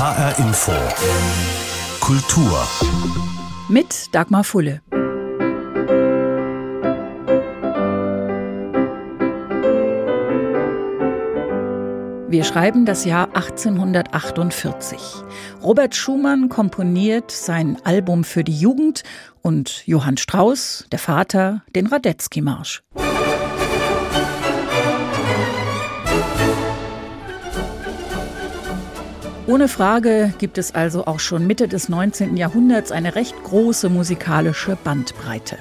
HR Info. Kultur. Mit Dagmar Fulle. Wir schreiben das Jahr 1848. Robert Schumann komponiert sein Album für die Jugend und Johann Strauss, der Vater, den Radetzky-Marsch. Ohne Frage gibt es also auch schon Mitte des 19. Jahrhunderts eine recht große musikalische Bandbreite.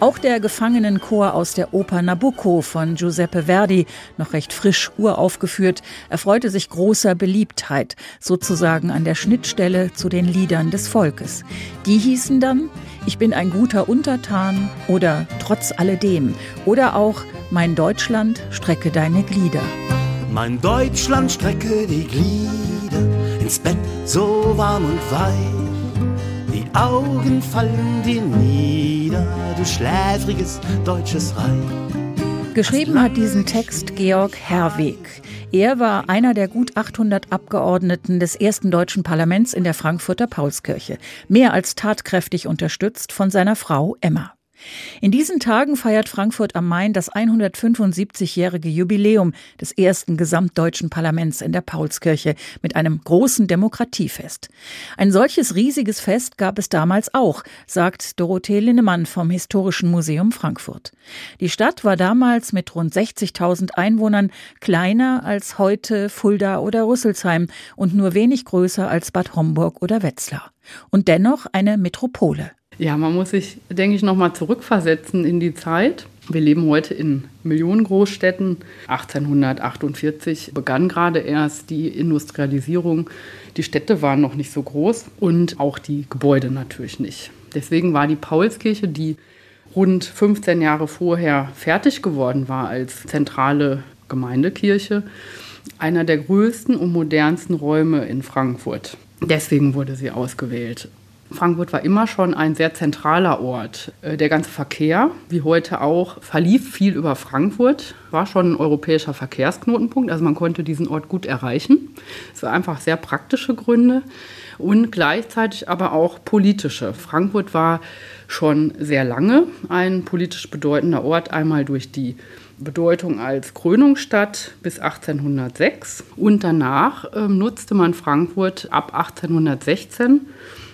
Auch der Gefangenenchor aus der Oper Nabucco von Giuseppe Verdi, noch recht frisch uraufgeführt, erfreute sich großer Beliebtheit, sozusagen an der Schnittstelle zu den Liedern des Volkes. Die hießen dann Ich bin ein guter Untertan oder Trotz alledem oder auch Mein Deutschland strecke deine Glieder. Mein Deutschland strecke die Glieder ins Bett so warm und weich. Die Augen fallen dir nieder, du schläfriges deutsches Reich. Geschrieben hat diesen Text Georg Herweg. Er war einer der gut 800 Abgeordneten des ersten deutschen Parlaments in der Frankfurter Paulskirche, mehr als tatkräftig unterstützt von seiner Frau Emma. In diesen Tagen feiert Frankfurt am Main das 175-jährige Jubiläum des ersten gesamtdeutschen Parlaments in der Paulskirche mit einem großen Demokratiefest. Ein solches riesiges Fest gab es damals auch, sagt Dorothee Linnemann vom Historischen Museum Frankfurt. Die Stadt war damals mit rund 60.000 Einwohnern kleiner als heute Fulda oder Rüsselsheim und nur wenig größer als Bad Homburg oder Wetzlar. Und dennoch eine Metropole. Ja, man muss sich, denke ich, nochmal zurückversetzen in die Zeit. Wir leben heute in Millionengroßstädten. 1848 begann gerade erst die Industrialisierung. Die Städte waren noch nicht so groß und auch die Gebäude natürlich nicht. Deswegen war die Paulskirche, die rund 15 Jahre vorher fertig geworden war als zentrale Gemeindekirche, einer der größten und modernsten Räume in Frankfurt. Deswegen wurde sie ausgewählt. Frankfurt war immer schon ein sehr zentraler Ort. Äh, der ganze Verkehr, wie heute auch, verlief viel über Frankfurt, war schon ein europäischer Verkehrsknotenpunkt, also man konnte diesen Ort gut erreichen. Es war einfach sehr praktische Gründe und gleichzeitig aber auch politische. Frankfurt war schon sehr lange ein politisch bedeutender Ort, einmal durch die Bedeutung als Krönungsstadt bis 1806 und danach äh, nutzte man Frankfurt ab 1816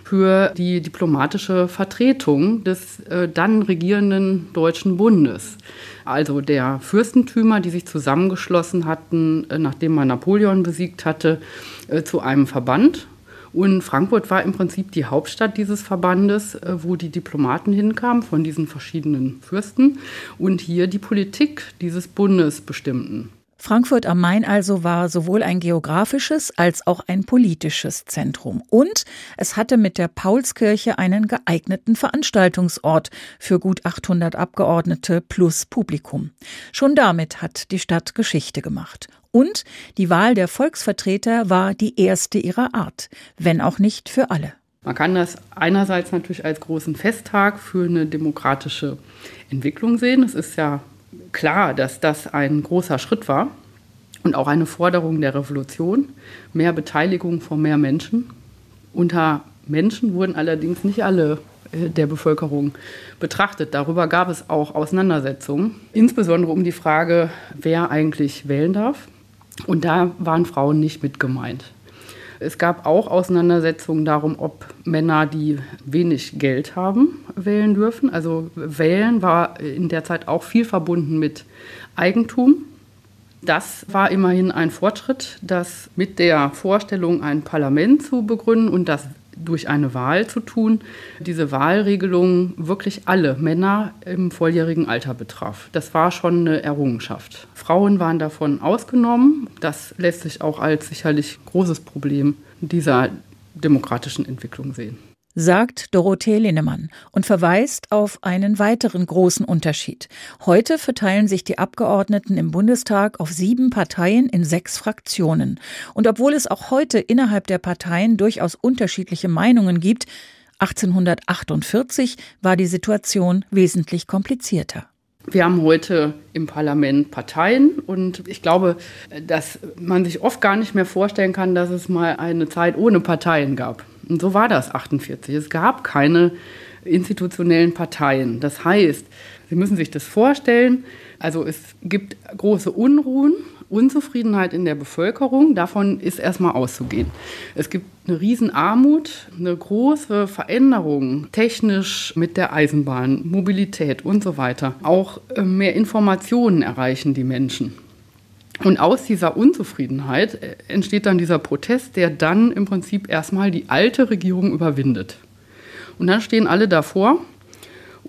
für die diplomatische Vertretung des äh, dann regierenden Deutschen Bundes. Also der Fürstentümer, die sich zusammengeschlossen hatten, äh, nachdem man Napoleon besiegt hatte, äh, zu einem Verband. Und Frankfurt war im Prinzip die Hauptstadt dieses Verbandes, äh, wo die Diplomaten hinkamen von diesen verschiedenen Fürsten und hier die Politik dieses Bundes bestimmten. Frankfurt am Main also war sowohl ein geografisches als auch ein politisches Zentrum. Und es hatte mit der Paulskirche einen geeigneten Veranstaltungsort für gut 800 Abgeordnete plus Publikum. Schon damit hat die Stadt Geschichte gemacht. Und die Wahl der Volksvertreter war die erste ihrer Art, wenn auch nicht für alle. Man kann das einerseits natürlich als großen Festtag für eine demokratische Entwicklung sehen. Es ist ja klar, dass das ein großer Schritt war und auch eine Forderung der Revolution. Mehr Beteiligung von mehr Menschen. Unter Menschen wurden allerdings nicht alle äh, der Bevölkerung betrachtet. Darüber gab es auch Auseinandersetzungen, insbesondere um die Frage, wer eigentlich wählen darf. Und da waren Frauen nicht mit gemeint. Es gab auch Auseinandersetzungen darum, ob Männer, die wenig Geld haben, wählen dürfen. Also wählen war in der Zeit auch viel verbunden mit Eigentum. Das war immerhin ein Fortschritt, das mit der Vorstellung, ein Parlament zu begründen und das durch eine Wahl zu tun, diese Wahlregelung wirklich alle Männer im volljährigen Alter betraf. Das war schon eine Errungenschaft. Frauen waren davon ausgenommen. Das lässt sich auch als sicherlich großes Problem dieser demokratischen Entwicklung sehen sagt Dorothee Linnemann und verweist auf einen weiteren großen Unterschied. Heute verteilen sich die Abgeordneten im Bundestag auf sieben Parteien in sechs Fraktionen. Und obwohl es auch heute innerhalb der Parteien durchaus unterschiedliche Meinungen gibt, 1848 war die Situation wesentlich komplizierter. Wir haben heute im Parlament Parteien und ich glaube, dass man sich oft gar nicht mehr vorstellen kann, dass es mal eine Zeit ohne Parteien gab. Und so war das 48. Es gab keine institutionellen Parteien. Das heißt, Sie müssen sich das vorstellen, also es gibt große Unruhen Unzufriedenheit in der Bevölkerung, davon ist erstmal auszugehen. Es gibt eine Riesenarmut, eine große Veränderung technisch mit der Eisenbahn, Mobilität und so weiter. Auch äh, mehr Informationen erreichen die Menschen. Und aus dieser Unzufriedenheit äh, entsteht dann dieser Protest, der dann im Prinzip erstmal die alte Regierung überwindet. Und dann stehen alle davor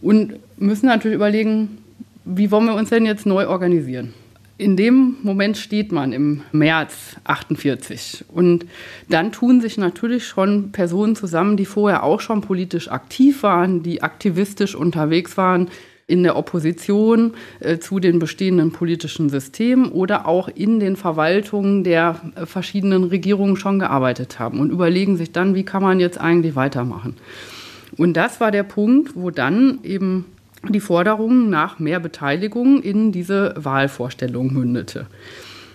und müssen natürlich überlegen, wie wollen wir uns denn jetzt neu organisieren? In dem Moment steht man im März 48 und dann tun sich natürlich schon Personen zusammen, die vorher auch schon politisch aktiv waren, die aktivistisch unterwegs waren in der Opposition äh, zu den bestehenden politischen Systemen oder auch in den Verwaltungen der äh, verschiedenen Regierungen schon gearbeitet haben und überlegen sich dann, wie kann man jetzt eigentlich weitermachen. Und das war der Punkt, wo dann eben die Forderung nach mehr Beteiligung in diese Wahlvorstellung mündete.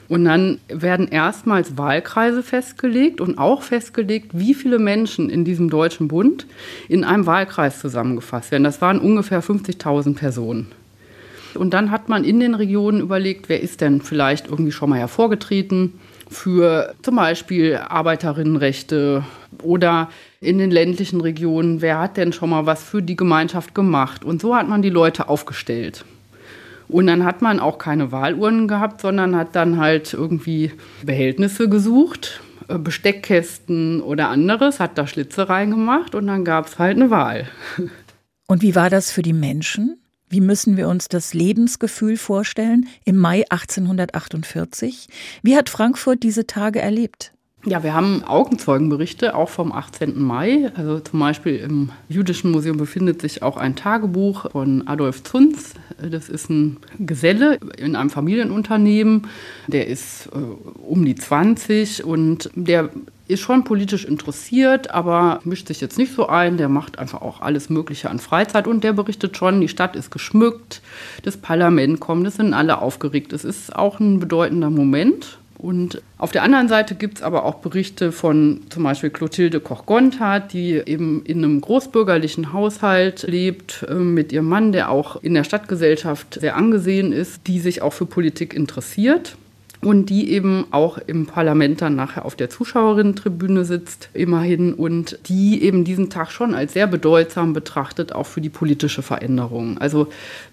Und dann werden erstmals Wahlkreise festgelegt und auch festgelegt, wie viele Menschen in diesem Deutschen Bund in einem Wahlkreis zusammengefasst werden. Das waren ungefähr 50.000 Personen. Und dann hat man in den Regionen überlegt, wer ist denn vielleicht irgendwie schon mal hervorgetreten für zum Beispiel Arbeiterinnenrechte oder in den ländlichen Regionen, wer hat denn schon mal was für die Gemeinschaft gemacht? Und so hat man die Leute aufgestellt. Und dann hat man auch keine Wahlurnen gehabt, sondern hat dann halt irgendwie Behältnisse gesucht, äh, Besteckkästen oder anderes, hat da Schlitze reingemacht und dann gab es halt eine Wahl. Und wie war das für die Menschen? Wie müssen wir uns das Lebensgefühl vorstellen im Mai 1848? Wie hat Frankfurt diese Tage erlebt? Ja, wir haben Augenzeugenberichte auch vom 18. Mai. Also zum Beispiel im Jüdischen Museum befindet sich auch ein Tagebuch von Adolf Zunz. Das ist ein Geselle in einem Familienunternehmen. Der ist äh, um die 20 und der ist schon politisch interessiert, aber mischt sich jetzt nicht so ein. Der macht einfach auch alles Mögliche an Freizeit und der berichtet schon, die Stadt ist geschmückt, das Parlament kommt, es sind alle aufgeregt. Es ist auch ein bedeutender Moment. Und auf der anderen Seite gibt es aber auch Berichte von zum Beispiel Clotilde Koch-Gonthardt, die eben in einem großbürgerlichen Haushalt lebt äh, mit ihrem Mann, der auch in der Stadtgesellschaft sehr angesehen ist, die sich auch für Politik interessiert und die eben auch im Parlament dann nachher auf der Zuschauerinnen-Tribüne sitzt, immerhin, und die eben diesen Tag schon als sehr bedeutsam betrachtet, auch für die politische Veränderung. Also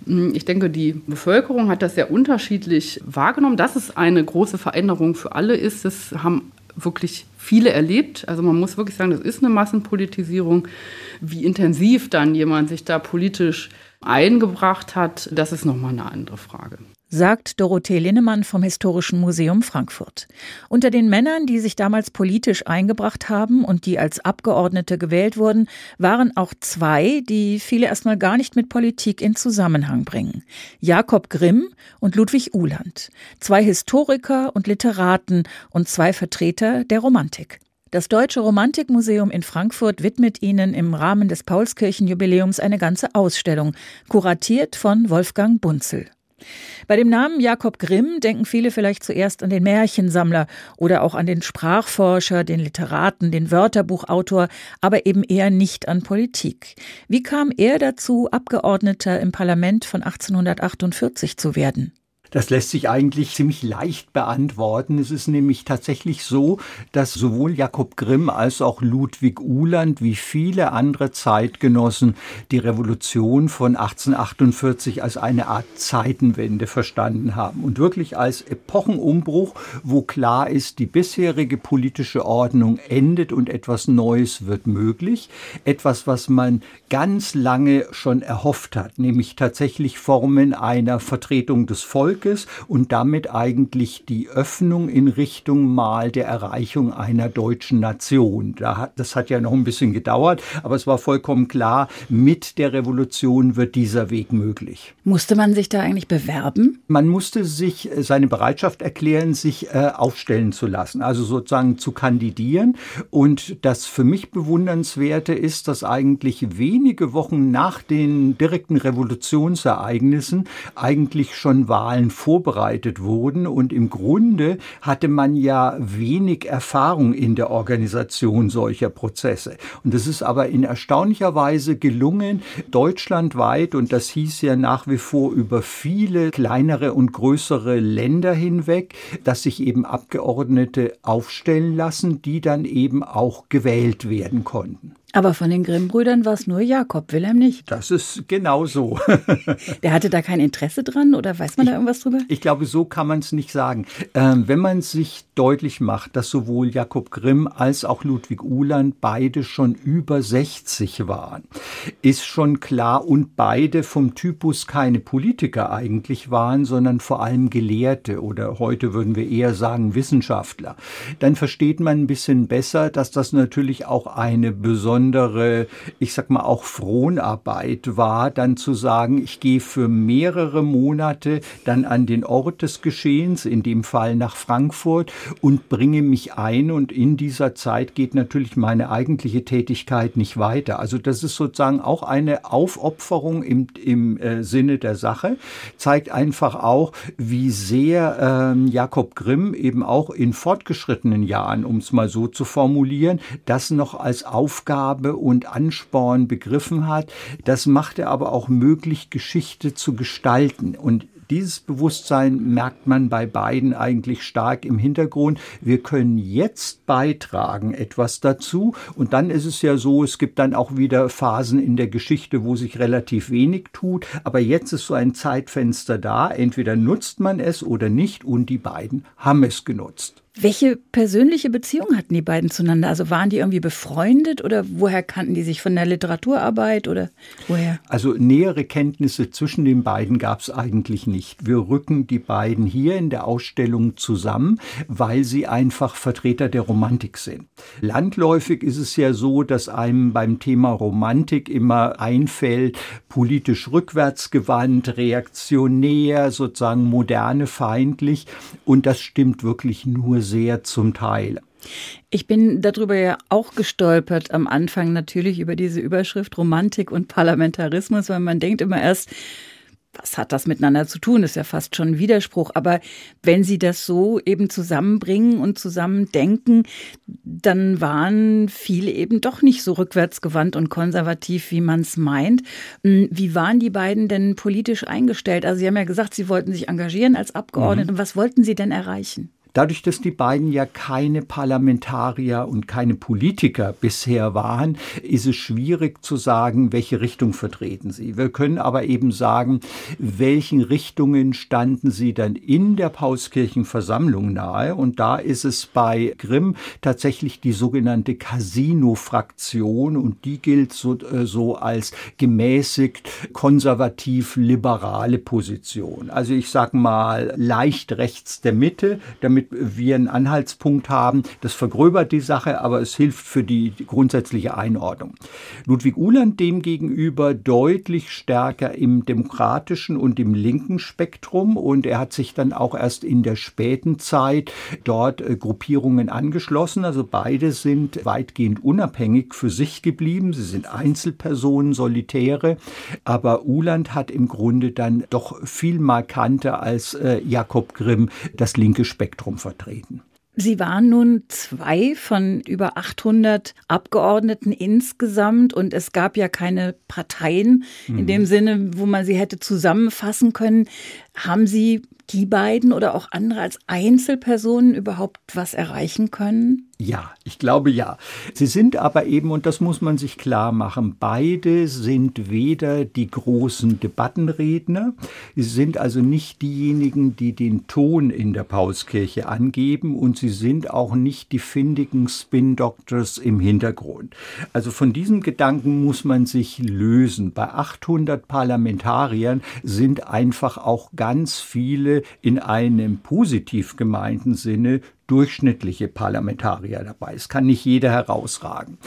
hm, ich denke, die Bevölkerung hat das sehr unterschiedlich wahrgenommen. Dass es eine große Veränderung für alle ist, das haben wirklich viele erlebt. Also man muss wirklich sagen, das ist eine Massenpolitisierung. Wie intensiv dann jemand sich da politisch eingebracht hat, das ist nochmal eine andere Frage sagt Dorothee Linnemann vom Historischen Museum Frankfurt. Unter den Männern, die sich damals politisch eingebracht haben und die als Abgeordnete gewählt wurden, waren auch zwei, die viele erstmal gar nicht mit Politik in Zusammenhang bringen. Jakob Grimm und Ludwig Uhland. Zwei Historiker und Literaten und zwei Vertreter der Romantik. Das Deutsche Romantikmuseum in Frankfurt widmet ihnen im Rahmen des Paulskirchenjubiläums eine ganze Ausstellung, kuratiert von Wolfgang Bunzel. Bei dem Namen Jakob Grimm denken viele vielleicht zuerst an den Märchensammler oder auch an den Sprachforscher, den Literaten, den Wörterbuchautor, aber eben eher nicht an Politik. Wie kam er dazu, Abgeordneter im Parlament von 1848 zu werden? Das lässt sich eigentlich ziemlich leicht beantworten. Es ist nämlich tatsächlich so, dass sowohl Jakob Grimm als auch Ludwig Uhland wie viele andere Zeitgenossen die Revolution von 1848 als eine Art Zeitenwende verstanden haben und wirklich als Epochenumbruch, wo klar ist, die bisherige politische Ordnung endet und etwas Neues wird möglich. Etwas, was man ganz lange schon erhofft hat, nämlich tatsächlich Formen einer Vertretung des Volkes Volkes und damit eigentlich die Öffnung in Richtung mal der Erreichung einer deutschen Nation. Das hat ja noch ein bisschen gedauert, aber es war vollkommen klar, mit der Revolution wird dieser Weg möglich. Musste man sich da eigentlich bewerben? Man musste sich äh, seine Bereitschaft erklären, sich äh, aufstellen zu lassen, also sozusagen zu kandidieren. Und das für mich bewundernswerte ist, dass eigentlich wenige Wochen nach den direkten Revolutionsereignissen eigentlich schon Wahlen vorbereitet wurden. Und im Grunde hatte man ja wenig Erfahrung in der Organisation solcher Prozesse. Und es ist aber in erstaunlicher Weise gelungen, deutschlandweit, und das hieß ja nach wie vor über viele kleinere und größere Länder hinweg, dass sich eben Abgeordnete aufstellen lassen, die dann eben auch gewählt werden konnten. Aber von den Grimm-Brüdern war es nur Jakob, Wilhelm nicht. Das ist genau so. Der hatte da kein Interesse dran oder weiß man ich, da irgendwas drüber? Ich glaube, so kann man es nicht sagen. Ähm, wenn man sich deutlich macht, dass sowohl Jakob Grimm als auch Ludwig Uhland beide schon über 60 waren, ist schon klar und beide vom Typus keine Politiker eigentlich waren, sondern vor allem Gelehrte oder heute würden wir eher sagen Wissenschaftler. Dann versteht man ein bisschen besser, dass das natürlich auch eine besondere, ich sag mal auch Fronarbeit war, dann zu sagen, ich gehe für mehrere Monate dann an den Ort des Geschehens, in dem Fall nach Frankfurt und bringe mich ein und in dieser Zeit geht natürlich meine eigentliche Tätigkeit nicht weiter. Also das ist sozusagen auch eine Aufopferung im, im äh, Sinne der Sache, zeigt einfach auch, wie sehr ähm, Jakob Grimm eben auch in fortgeschrittenen Jahren, um es mal so zu formulieren, das noch als Aufgabe und Ansporn begriffen hat. Das macht er aber auch möglich, Geschichte zu gestalten. Und dieses Bewusstsein merkt man bei beiden eigentlich stark im Hintergrund. Wir können jetzt beitragen etwas dazu und dann ist es ja so, es gibt dann auch wieder Phasen in der Geschichte, wo sich relativ wenig tut, aber jetzt ist so ein Zeitfenster da, entweder nutzt man es oder nicht und die beiden haben es genutzt. Welche persönliche Beziehung hatten die beiden zueinander? Also waren die irgendwie befreundet oder woher kannten die sich von der Literaturarbeit oder woher? Also nähere Kenntnisse zwischen den beiden gab es eigentlich nicht. Wir rücken die beiden hier in der Ausstellung zusammen, weil sie einfach Vertreter der Romantik sind. Landläufig ist es ja so, dass einem beim Thema Romantik immer einfällt, politisch rückwärtsgewandt, reaktionär, sozusagen moderne feindlich und das stimmt wirklich nur sehr zum Teil. Ich bin darüber ja auch gestolpert am Anfang natürlich über diese Überschrift Romantik und Parlamentarismus, weil man denkt immer erst, was hat das miteinander zu tun? Das ist ja fast schon ein Widerspruch. Aber wenn Sie das so eben zusammenbringen und zusammen denken, dann waren viele eben doch nicht so rückwärtsgewandt und konservativ, wie man es meint. Hm, wie waren die beiden denn politisch eingestellt? Also Sie haben ja gesagt, Sie wollten sich engagieren als Abgeordnete. Mhm. Was wollten Sie denn erreichen? Dadurch, dass die beiden ja keine Parlamentarier und keine Politiker bisher waren, ist es schwierig zu sagen, welche Richtung vertreten sie. Wir können aber eben sagen, welchen Richtungen standen sie dann in der Pauskirchenversammlung nahe. Und da ist es bei Grimm tatsächlich die sogenannte Casino-Fraktion und die gilt so, äh, so als gemäßigt konservativ-liberale Position. Also ich sag mal leicht rechts der Mitte, damit wir einen Anhaltspunkt haben. Das vergröbert die Sache, aber es hilft für die grundsätzliche Einordnung. Ludwig Uhland demgegenüber deutlich stärker im demokratischen und im linken Spektrum und er hat sich dann auch erst in der späten Zeit dort äh, Gruppierungen angeschlossen. Also beide sind weitgehend unabhängig für sich geblieben. Sie sind Einzelpersonen, Solitäre, aber Uhland hat im Grunde dann doch viel markanter als äh, Jakob Grimm das linke Spektrum vertreten. Sie waren nun zwei von über 800 Abgeordneten insgesamt und es gab ja keine Parteien in mhm. dem Sinne, wo man sie hätte zusammenfassen können. Haben Sie die beiden oder auch andere als Einzelpersonen überhaupt was erreichen können? Ja, ich glaube ja. Sie sind aber eben, und das muss man sich klar machen, beide sind weder die großen Debattenredner, sie sind also nicht diejenigen, die den Ton in der Pauskirche angeben und sie sind auch nicht die findigen Spin-Doctors im Hintergrund. Also von diesem Gedanken muss man sich lösen. Bei 800 Parlamentariern sind einfach auch ganz viele viele in einem positiv gemeinten Sinne durchschnittliche Parlamentarier dabei. Es kann nicht jeder herausragen.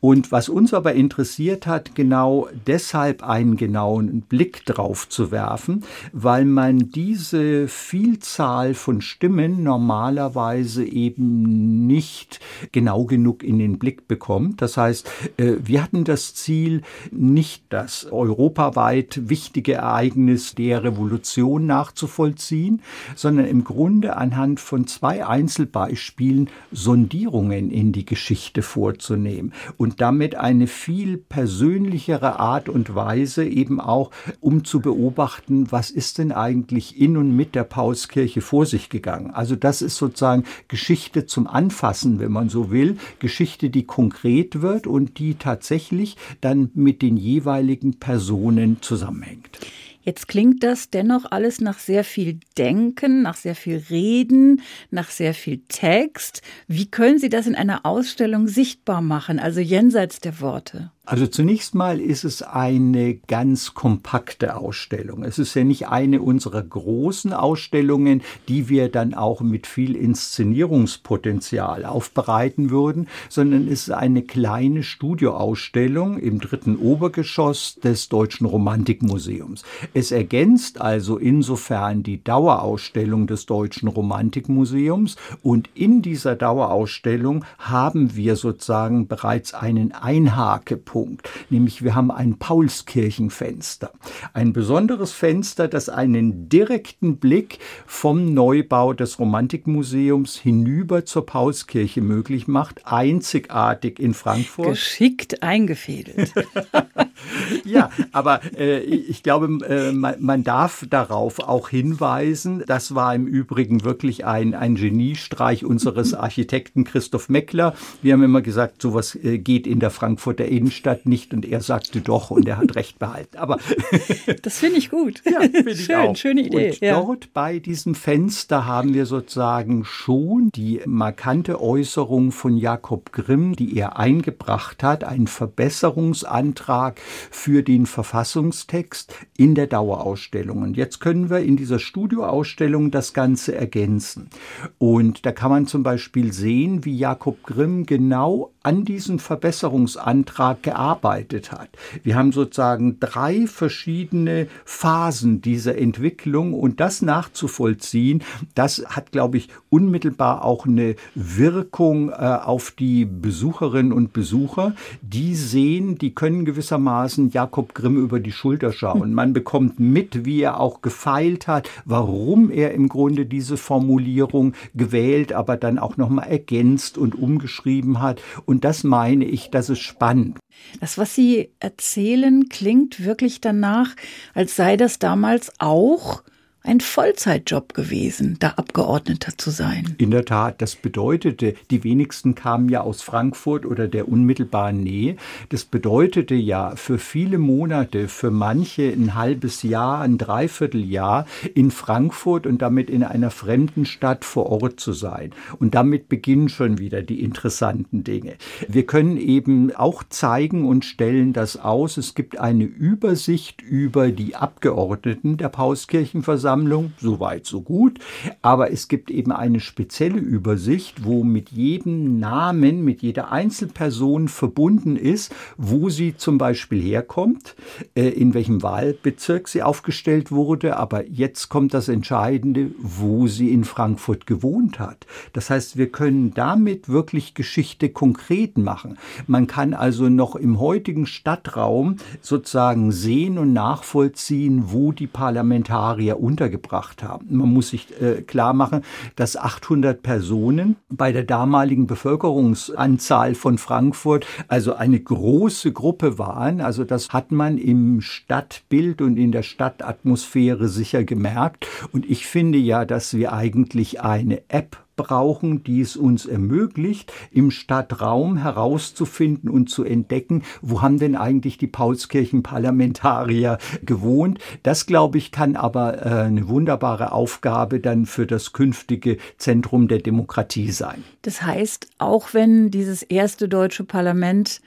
Und was uns aber interessiert hat, genau deshalb einen genauen Blick drauf zu werfen, weil man diese Vielzahl von Stimmen normalerweise eben nicht genau genug in den Blick bekommt. Das heißt, äh, wir hatten das Ziel, nicht das europaweit wichtige Ereignis der Revolution nachzuvollziehen, sondern im Grunde anhand von zwei Einzel Einzelbeispielen Sondierungen in die Geschichte vorzunehmen und damit eine viel persönlichere Art und Weise eben auch, um zu beobachten, was ist denn eigentlich in und mit der Paulskirche vor sich gegangen. Also das ist sozusagen Geschichte zum Anfassen, wenn man so will, Geschichte, die konkret wird und die tatsächlich dann mit den jeweiligen Personen zusammenhängt. Jetzt klingt das dennoch alles nach sehr viel Denken, nach sehr viel Reden, nach sehr viel Text. Wie können Sie das in einer Ausstellung sichtbar machen, also jenseits der Worte? Also zunächst mal ist es eine ganz kompakte Ausstellung. Es ist ja nicht eine unserer großen Ausstellungen, die wir dann auch mit viel Inszenierungspotenzial aufbereiten würden, sondern es ist eine kleine Studioausstellung im dritten Obergeschoss des Deutschen Romantikmuseums. Es ergänzt also insofern die Dauerausstellung des Deutschen Romantikmuseums und in dieser Dauerausstellung haben wir sozusagen bereits einen Einhakepunkt Punkt, nämlich wir haben ein Paulskirchenfenster. Ein besonderes Fenster, das einen direkten Blick vom Neubau des Romantikmuseums hinüber zur Paulskirche möglich macht, einzigartig in Frankfurt. Geschickt eingefädelt. ja, aber äh, ich glaube, äh, man, man, darf darauf auch hinweisen, das war im Übrigen wirklich ein, ein Geniestreich unseres Architekten Christoph Meckler. Wir haben immer gesagt, sowas äh, geht in der Frankfurter Innenstadt Stadt nicht und er sagte doch und er hat recht behalten. Aber das finde ich gut. Ja, finde ich Schön, auch. Schöne Idee. Und ja. dort bei diesem Fenster haben wir sozusagen schon die markante Äußerung von Jakob Grimm, die er eingebracht hat, einen Verbesserungsantrag für den Verfassungstext in der Dauerausstellung. Und jetzt können wir in dieser Studioausstellung das Ganze ergänzen. Und da kann man zum Beispiel sehen, wie Jakob Grimm genau an diesem Verbesserungsantrag gearbeitet hat. Wir haben sozusagen drei verschiedene Phasen dieser Entwicklung und das nachzuvollziehen, das hat, glaube ich, unmittelbar auch eine Wirkung äh, auf die Besucherinnen und Besucher. Die sehen, die können gewissermaßen Jakob Grimm über die Schulter schauen. Man bekommt mit, wie er auch gefeilt hat, warum er im Grunde diese Formulierung gewählt, aber dann auch nochmal ergänzt und umgeschrieben hat. Und das meine ich, das ist spannend. Das, was Sie erzählen, klingt wirklich danach, als sei das damals auch ein Vollzeitjob gewesen, da Abgeordneter zu sein. In der Tat, das bedeutete, die wenigsten kamen ja aus Frankfurt oder der unmittelbaren Nähe. Das bedeutete ja für viele Monate, für manche ein halbes Jahr, ein Dreivierteljahr in Frankfurt und damit in einer fremden Stadt vor Ort zu sein. Und damit beginnen schon wieder die interessanten Dinge. Wir können eben auch zeigen und stellen das aus. Es gibt eine Übersicht über die Abgeordneten der Pauskirchenversammlung Sammlung, so weit, so gut. Aber es gibt eben eine spezielle Übersicht, wo mit jedem Namen, mit jeder Einzelperson verbunden ist, wo sie zum Beispiel herkommt, äh, in welchem Wahlbezirk sie aufgestellt wurde. Aber jetzt kommt das Entscheidende, wo sie in Frankfurt gewohnt hat. Das heißt, wir können damit wirklich Geschichte konkret machen. Man kann also noch im heutigen Stadtraum sozusagen sehen und nachvollziehen, wo die Parlamentarier unter untergebracht haben. Man muss sich äh, klar machen, dass 800 Personen bei der damaligen Bevölkerungsanzahl von Frankfurt also eine große Gruppe waren. Also das hat man im Stadtbild und in der Stadtatmosphäre sicher gemerkt. Und ich finde ja, dass wir eigentlich eine App brauchen, die es uns ermöglicht, im Stadtraum herauszufinden und zu entdecken, wo haben denn eigentlich die Paulskirchenparlamentarier gewohnt. Das, glaube ich, kann aber äh, eine wunderbare Aufgabe dann für das künftige Zentrum der Demokratie sein. Das heißt, auch wenn dieses erste deutsche Parlament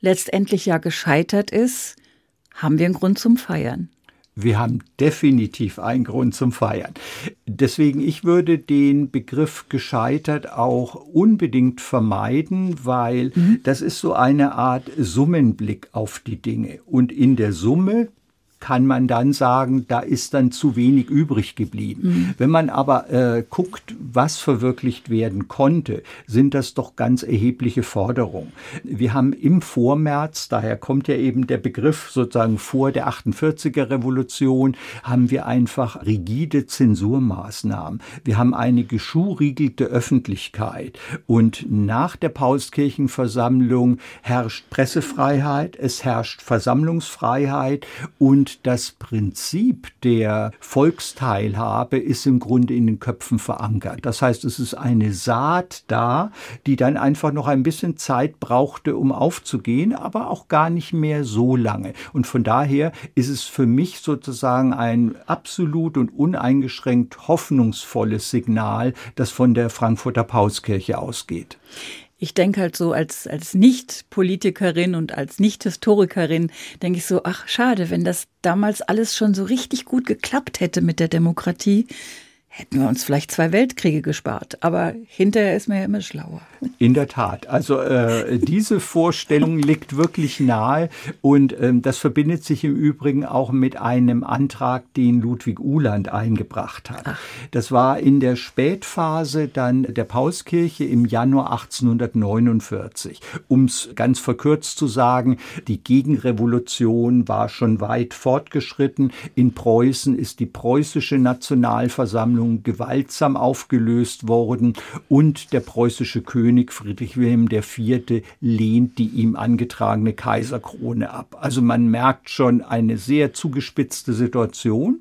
letztendlich ja gescheitert ist, haben wir einen Grund zum Feiern. Wir haben definitiv einen Grund zum Feiern. Deswegen, ich würde den Begriff gescheitert auch unbedingt vermeiden, weil mhm. das ist so eine Art Summenblick auf die Dinge. Und in der Summe kann man dann sagen, da ist dann zu wenig übrig geblieben. Mhm. Wenn man aber äh, guckt, was verwirklicht werden konnte, sind das doch ganz erhebliche Forderungen. Wir haben im Vormärz, daher kommt ja eben der Begriff sozusagen vor der 48er Revolution, haben wir einfach rigide Zensurmaßnahmen. Wir haben eine geschuriegelte Öffentlichkeit und nach der Paulskirchenversammlung herrscht Pressefreiheit, es herrscht Versammlungsfreiheit und das Prinzip der Volksteilhabe ist im Grunde in den Köpfen verankert. Das heißt, es ist eine Saat da, die dann einfach noch ein bisschen Zeit brauchte, um aufzugehen, aber auch gar nicht mehr so lange. Und von daher ist es für mich sozusagen ein absolut und uneingeschränkt hoffnungsvolles Signal, das von der Frankfurter Pauskirche ausgeht ich denke halt so als, als Nicht-Politikerin und als Nicht-Historikerin, denke ich so, ach schade, wenn das damals alles schon so richtig gut geklappt hätte mit der Demokratie, hätten wir uns vielleicht zwei Weltkriege gespart. Aber hinterher ist man ja immer schlauer. In der Tat. Also äh, diese Vorstellung liegt wirklich nahe und ähm, das verbindet sich im Übrigen auch mit einem Antrag, den Ludwig Uhland eingebracht hat. Ach. Das war in der Spätphase dann der Paulskirche im Januar 1849. Um es ganz verkürzt zu sagen, die Gegenrevolution war schon weit fortgeschritten. In Preußen ist die preußische Nationalversammlung Verfassung gewaltsam aufgelöst worden und der preußische König Friedrich Wilhelm IV. lehnt die ihm angetragene Kaiserkrone ab. Also man merkt schon eine sehr zugespitzte Situation.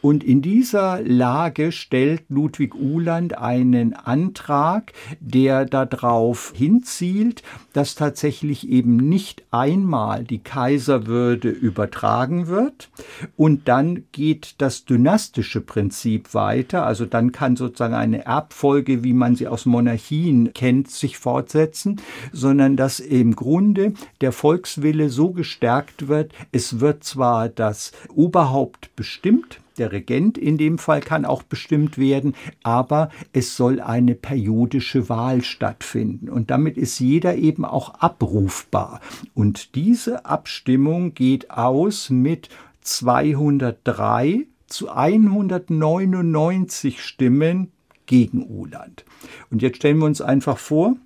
Und in dieser Lage stellt Ludwig Uhland einen Antrag, der darauf hinzielt, dass tatsächlich eben nicht einmal die Kaiserwürde übertragen wird und dann geht das dynastische Prinzip weiter weiter. Also dann kann sozusagen eine Erbfolge, wie man sie aus Monarchien kennt, sich fortsetzen, sondern dass im Grunde der Volkswille so gestärkt wird, es wird zwar das Oberhaupt bestimmt, der Regent in dem Fall kann auch bestimmt werden, aber es soll eine periodische Wahl stattfinden. Und damit ist jeder eben auch abrufbar. Und diese Abstimmung geht aus mit 203 zu 199 Stimmen gegen Uland. Und jetzt stellen wir uns einfach vor,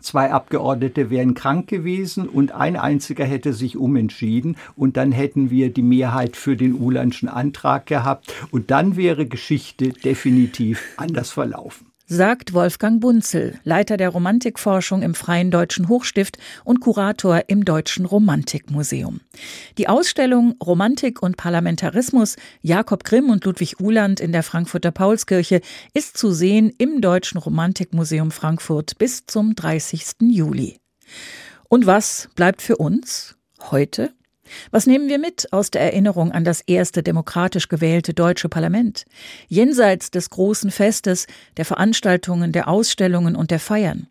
zwei Abgeordnete wären krank gewesen und ein einziger hätte sich umentschieden. Und dann hätten wir die Mehrheit für den Ulandschen Antrag gehabt. Und dann wäre Geschichte definitiv anders verlaufen sagt Wolfgang Bunzel, Leiter der Romantikforschung im Freien Deutschen Hochstift und Kurator im Deutschen Romantikmuseum. Die Ausstellung Romantik und Parlamentarismus Jakob Grimm und Ludwig Uhland in der Frankfurter Paulskirche ist zu sehen im Deutschen Romantikmuseum Frankfurt bis zum 30. Juli. Und was bleibt für uns heute? Was nehmen wir mit aus der Erinnerung an das erste demokratisch gewählte deutsche Parlament? Jenseits des großen Festes, der Veranstaltungen, der Ausstellungen und der Feiern.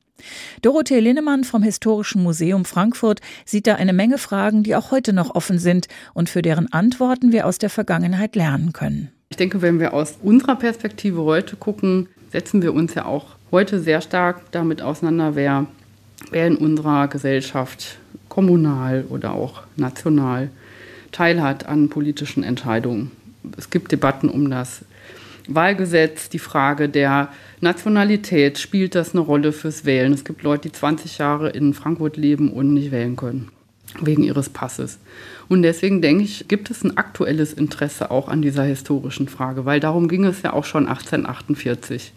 Dorothee Linnemann vom Historischen Museum Frankfurt sieht da eine Menge Fragen, die auch heute noch offen sind und für deren Antworten wir aus der Vergangenheit lernen können. Ich denke, wenn wir aus unserer Perspektive heute gucken, setzen wir uns ja auch heute sehr stark damit auseinander, wer, wer in unserer Gesellschaft kommunal oder auch national teilhat an politischen Entscheidungen. Es gibt Debatten um das Wahlgesetz, die Frage der Nationalität, spielt das eine Rolle fürs Wählen? Es gibt Leute, die 20 Jahre in Frankfurt leben und nicht wählen können, wegen ihres Passes. Und deswegen denke ich, gibt es ein aktuelles Interesse auch an dieser historischen Frage, weil darum ging es ja auch schon 1848.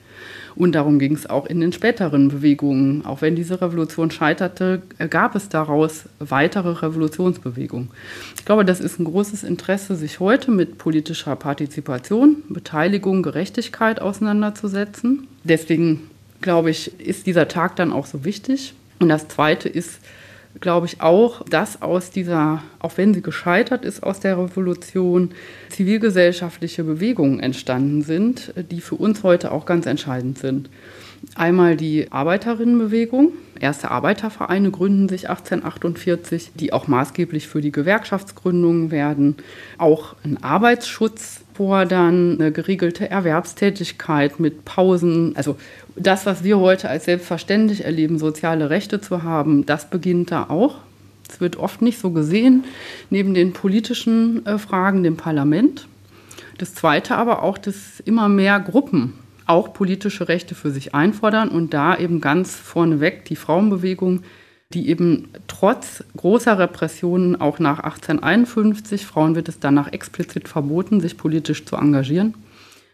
Und darum ging es auch in den späteren Bewegungen. Auch wenn diese Revolution scheiterte, gab es daraus weitere Revolutionsbewegungen. Ich glaube, das ist ein großes Interesse, sich heute mit politischer Partizipation, Beteiligung, Gerechtigkeit auseinanderzusetzen. Deswegen, glaube ich, ist dieser Tag dann auch so wichtig. Und das Zweite ist, glaube ich auch, dass aus dieser, auch wenn sie gescheitert ist, aus der Revolution zivilgesellschaftliche Bewegungen entstanden sind, die für uns heute auch ganz entscheidend sind. Einmal die Arbeiterinnenbewegung. Erste Arbeitervereine gründen sich 1848, die auch maßgeblich für die Gewerkschaftsgründungen werden. Auch ein Arbeitsschutz fordern, eine geregelte Erwerbstätigkeit mit Pausen. Also das, was wir heute als selbstverständlich erleben, soziale Rechte zu haben, das beginnt da auch. Es wird oft nicht so gesehen, neben den politischen äh, Fragen, dem Parlament. Das Zweite aber auch, dass immer mehr Gruppen auch politische Rechte für sich einfordern und da eben ganz vorneweg die Frauenbewegung, die eben trotz großer Repressionen auch nach 1851, Frauen wird es danach explizit verboten, sich politisch zu engagieren,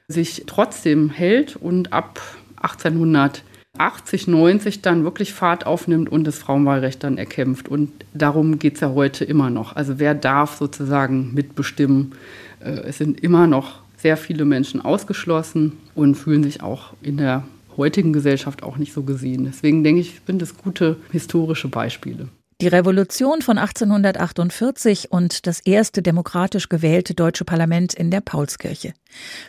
sich trotzdem hält und ab 1880, 90 dann wirklich Fahrt aufnimmt und das Frauenwahlrecht dann erkämpft. Und darum geht es ja heute immer noch. Also wer darf sozusagen mitbestimmen? Äh, es sind immer noch sehr viele Menschen ausgeschlossen und fühlen sich auch in der heutigen Gesellschaft auch nicht so gesehen. Deswegen denke ich, sind es gute historische Beispiele. Die Revolution von 1848 und das erste demokratisch gewählte deutsche Parlament in der Paulskirche.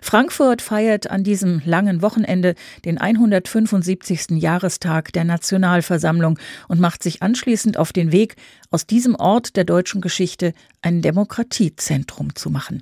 Frankfurt feiert an diesem langen Wochenende den 175. Jahrestag der Nationalversammlung und macht sich anschließend auf den Weg, aus diesem Ort der deutschen Geschichte ein Demokratiezentrum zu machen.